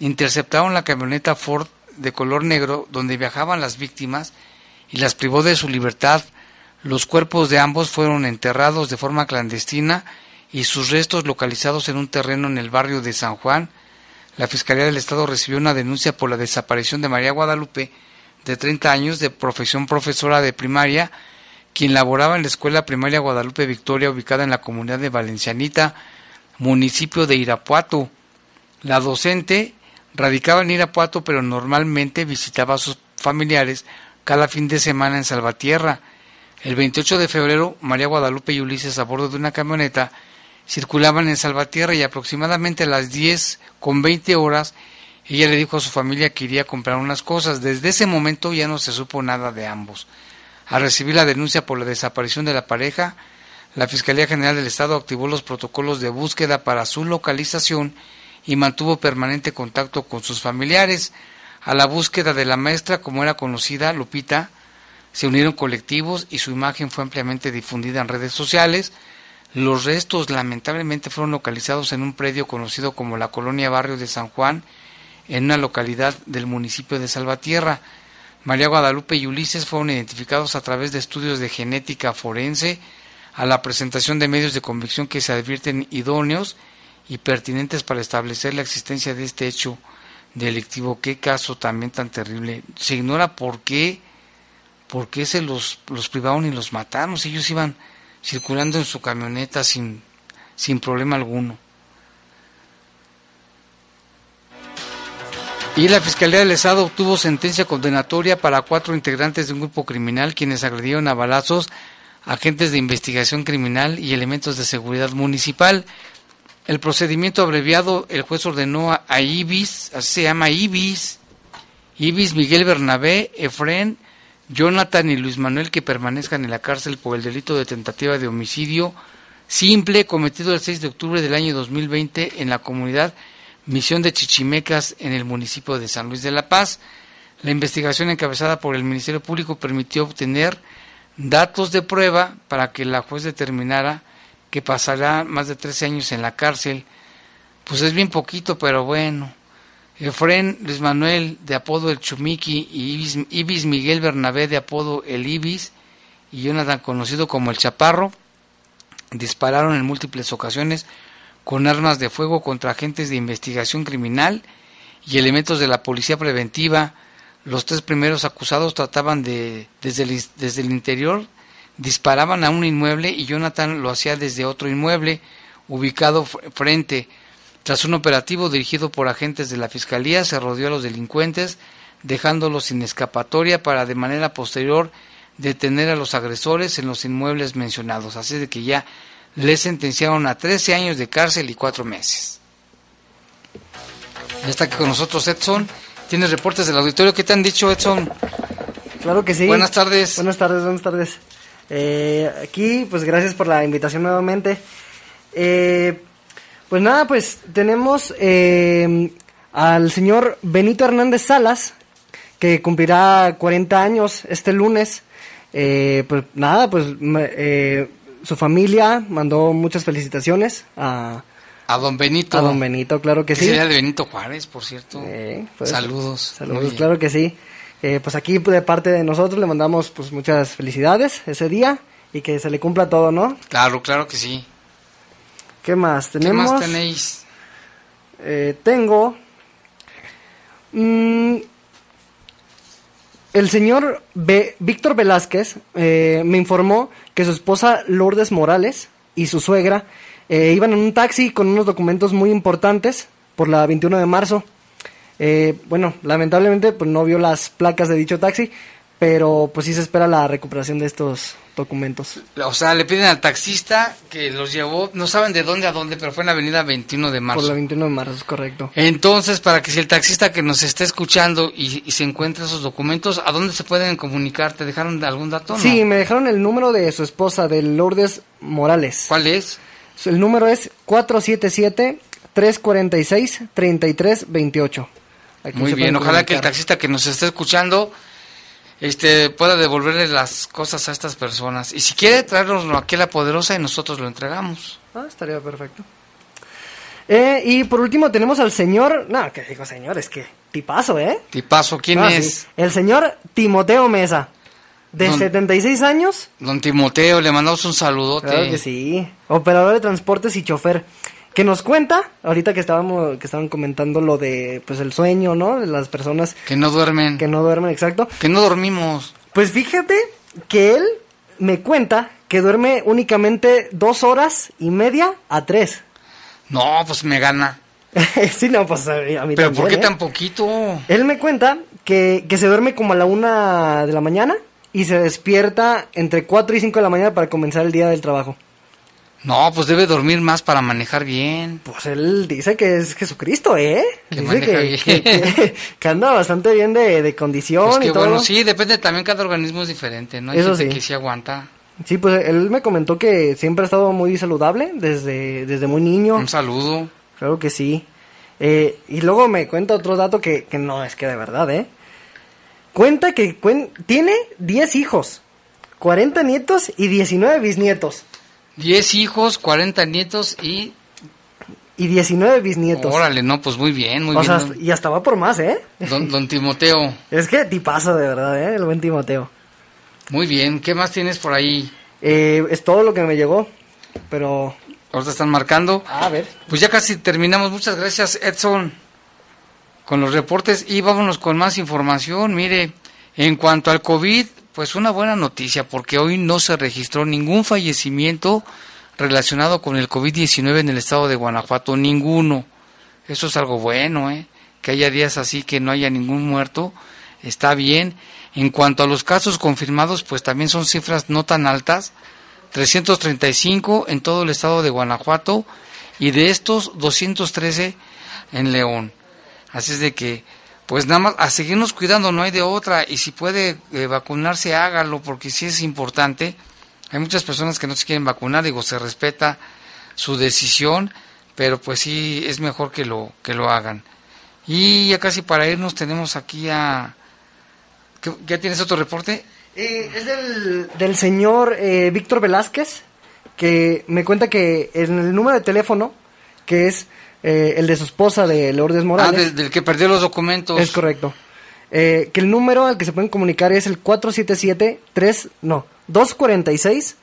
interceptaron la camioneta Ford de color negro donde viajaban las víctimas y las privó de su libertad. Los cuerpos de ambos fueron enterrados de forma clandestina y sus restos localizados en un terreno en el barrio de San Juan, la Fiscalía del Estado recibió una denuncia por la desaparición de María Guadalupe, de 30 años, de profesión profesora de primaria, quien laboraba en la Escuela Primaria Guadalupe Victoria, ubicada en la comunidad de Valencianita, municipio de Irapuato. La docente radicaba en Irapuato, pero normalmente visitaba a sus familiares cada fin de semana en Salvatierra. El 28 de febrero, María Guadalupe y Ulises, a bordo de una camioneta, circulaban en Salvatierra y aproximadamente a las 10 con 20 horas ella le dijo a su familia que iría a comprar unas cosas. Desde ese momento ya no se supo nada de ambos. Al recibir la denuncia por la desaparición de la pareja, la Fiscalía General del Estado activó los protocolos de búsqueda para su localización y mantuvo permanente contacto con sus familiares. A la búsqueda de la maestra, como era conocida, Lupita, se unieron colectivos y su imagen fue ampliamente difundida en redes sociales. Los restos lamentablemente fueron localizados en un predio conocido como la Colonia Barrio de San Juan, en una localidad del municipio de Salvatierra. María Guadalupe y Ulises fueron identificados a través de estudios de genética forense, a la presentación de medios de convicción que se advierten idóneos y pertinentes para establecer la existencia de este hecho delictivo. Qué caso también tan terrible. Se ignora por qué, por qué se los, los privaron y los mataron. Si ellos iban circulando en su camioneta sin, sin problema alguno. Y la Fiscalía del Estado obtuvo sentencia condenatoria para cuatro integrantes de un grupo criminal quienes agredieron a balazos agentes de investigación criminal y elementos de seguridad municipal. El procedimiento abreviado, el juez ordenó a, Ibis, así se llama Ibis, Ibis Miguel Bernabé, Efren Jonathan y Luis Manuel que permanezcan en la cárcel por el delito de tentativa de homicidio simple cometido el 6 de octubre del año 2020 en la comunidad Misión de Chichimecas en el municipio de San Luis de la Paz. La investigación encabezada por el Ministerio Público permitió obtener datos de prueba para que la juez determinara que pasará más de 13 años en la cárcel. Pues es bien poquito, pero bueno. Efren Luis Manuel, de apodo el Chumiki, y Ibis, Miguel Bernabé, de apodo el Ibis, y Jonathan, conocido como el Chaparro, dispararon en múltiples ocasiones con armas de fuego contra agentes de investigación criminal y elementos de la policía preventiva. Los tres primeros acusados trataban de, desde el, desde el interior, disparaban a un inmueble y Jonathan lo hacía desde otro inmueble ubicado frente tras un operativo dirigido por agentes de la Fiscalía, se rodeó a los delincuentes, dejándolos sin escapatoria para de manera posterior detener a los agresores en los inmuebles mencionados. Así de que ya les sentenciaron a 13 años de cárcel y 4 meses. Ya está aquí con nosotros Edson. Tienes reportes del auditorio. ¿Qué te han dicho, Edson? Claro que sí. Buenas tardes. Buenas tardes, buenas tardes. Eh, aquí, pues gracias por la invitación nuevamente. Eh, pues nada, pues tenemos eh, al señor Benito Hernández Salas, que cumplirá 40 años este lunes. Eh, pues nada, pues eh, su familia mandó muchas felicitaciones a... A don Benito. A don Benito, claro que sí. Sería de Benito Juárez, por cierto. Pues, saludos. Saludos, claro que sí. Eh, pues aquí de parte de nosotros le mandamos pues muchas felicidades ese día y que se le cumpla todo, ¿no? Claro, claro que sí. ¿Qué más tenemos? ¿Qué más tenéis? Eh, tengo mm, el señor Víctor Velázquez eh, me informó que su esposa Lourdes Morales y su suegra eh, iban en un taxi con unos documentos muy importantes por la 21 de marzo. Eh, bueno, lamentablemente pues no vio las placas de dicho taxi, pero pues sí se espera la recuperación de estos documentos. O sea, le piden al taxista que los llevó, no saben de dónde a dónde, pero fue en la avenida 21 de marzo. Por la 21 de marzo, es correcto. Entonces, para que si el taxista que nos esté escuchando y, se encuentra esos documentos, ¿a dónde se pueden comunicar? ¿Te dejaron algún dato? Sí, me dejaron el número de su esposa, de Lourdes Morales. ¿Cuál es? El número es 477-346-3328. Muy bien, ojalá que el taxista que nos esté escuchando este pueda devolverle las cosas a estas personas. Y si quiere traernoslo aquí a la poderosa y nosotros lo entregamos. Ah, estaría perfecto. Eh, y por último tenemos al señor, no, que digo señor, es que tipazo, ¿eh? Tipazo, ¿quién es? El señor Timoteo Mesa, de 76 años. Don Timoteo, le mandamos un saludote. Claro que sí, operador de transportes y chofer que nos cuenta ahorita que estábamos que estaban comentando lo de pues el sueño no de las personas que no duermen. Que no duermen exacto. Que no dormimos. Pues fíjate que él me cuenta que duerme únicamente dos horas y media a tres. No pues me gana. Sí no pues a mí pero por qué ¿eh? tan poquito él me cuenta que, que se duerme como a la una de la mañana y se despierta entre cuatro y cinco de la mañana para comenzar el día del trabajo no, pues debe dormir más para manejar bien. Pues él dice que es Jesucristo, ¿eh? Que dice que, bien. Que, anda bastante bien de, de condición pues que y todo. bueno, sí, depende también, cada organismo es diferente, ¿no? Hay Eso gente sí. que sí aguanta. Sí, pues él me comentó que siempre ha estado muy saludable desde, desde muy niño. Un saludo. Claro que sí. Eh, y luego me cuenta otro dato que, que no es que de verdad, ¿eh? Cuenta que cuen tiene 10 hijos, 40 nietos y 19 bisnietos. 10 hijos, 40 nietos y... Y 19 bisnietos. Órale, no, pues muy bien, muy o bien. Sea, y hasta va por más, ¿eh? Don, don Timoteo. es que tipazo, de verdad, ¿eh? El buen Timoteo. Muy bien, ¿qué más tienes por ahí? Eh, es todo lo que me llegó, pero... Ahorita están marcando. A ver. Pues ya casi terminamos. Muchas gracias, Edson, con los reportes. Y vámonos con más información. Mire, en cuanto al COVID, pues una buena noticia, porque hoy no se registró ningún fallecimiento relacionado con el COVID-19 en el estado de Guanajuato, ninguno. Eso es algo bueno, ¿eh? Que haya días así que no haya ningún muerto, está bien. En cuanto a los casos confirmados, pues también son cifras no tan altas, 335 en todo el estado de Guanajuato y de estos 213 en León. Así es de que pues nada más a seguirnos cuidando, no hay de otra. Y si puede eh, vacunarse, hágalo, porque sí es importante. Hay muchas personas que no se quieren vacunar, digo, se respeta su decisión, pero pues sí es mejor que lo, que lo hagan. Y ya casi para irnos tenemos aquí a... ¿Ya tienes otro reporte? Eh, es del, del señor eh, Víctor Velázquez, que me cuenta que en el número de teléfono, que es eh, el de su esposa de Lourdes Morales. Ah, del, del que perdió los documentos. Es correcto. Eh, que el número al que se pueden comunicar es el 477-3, no, 246-33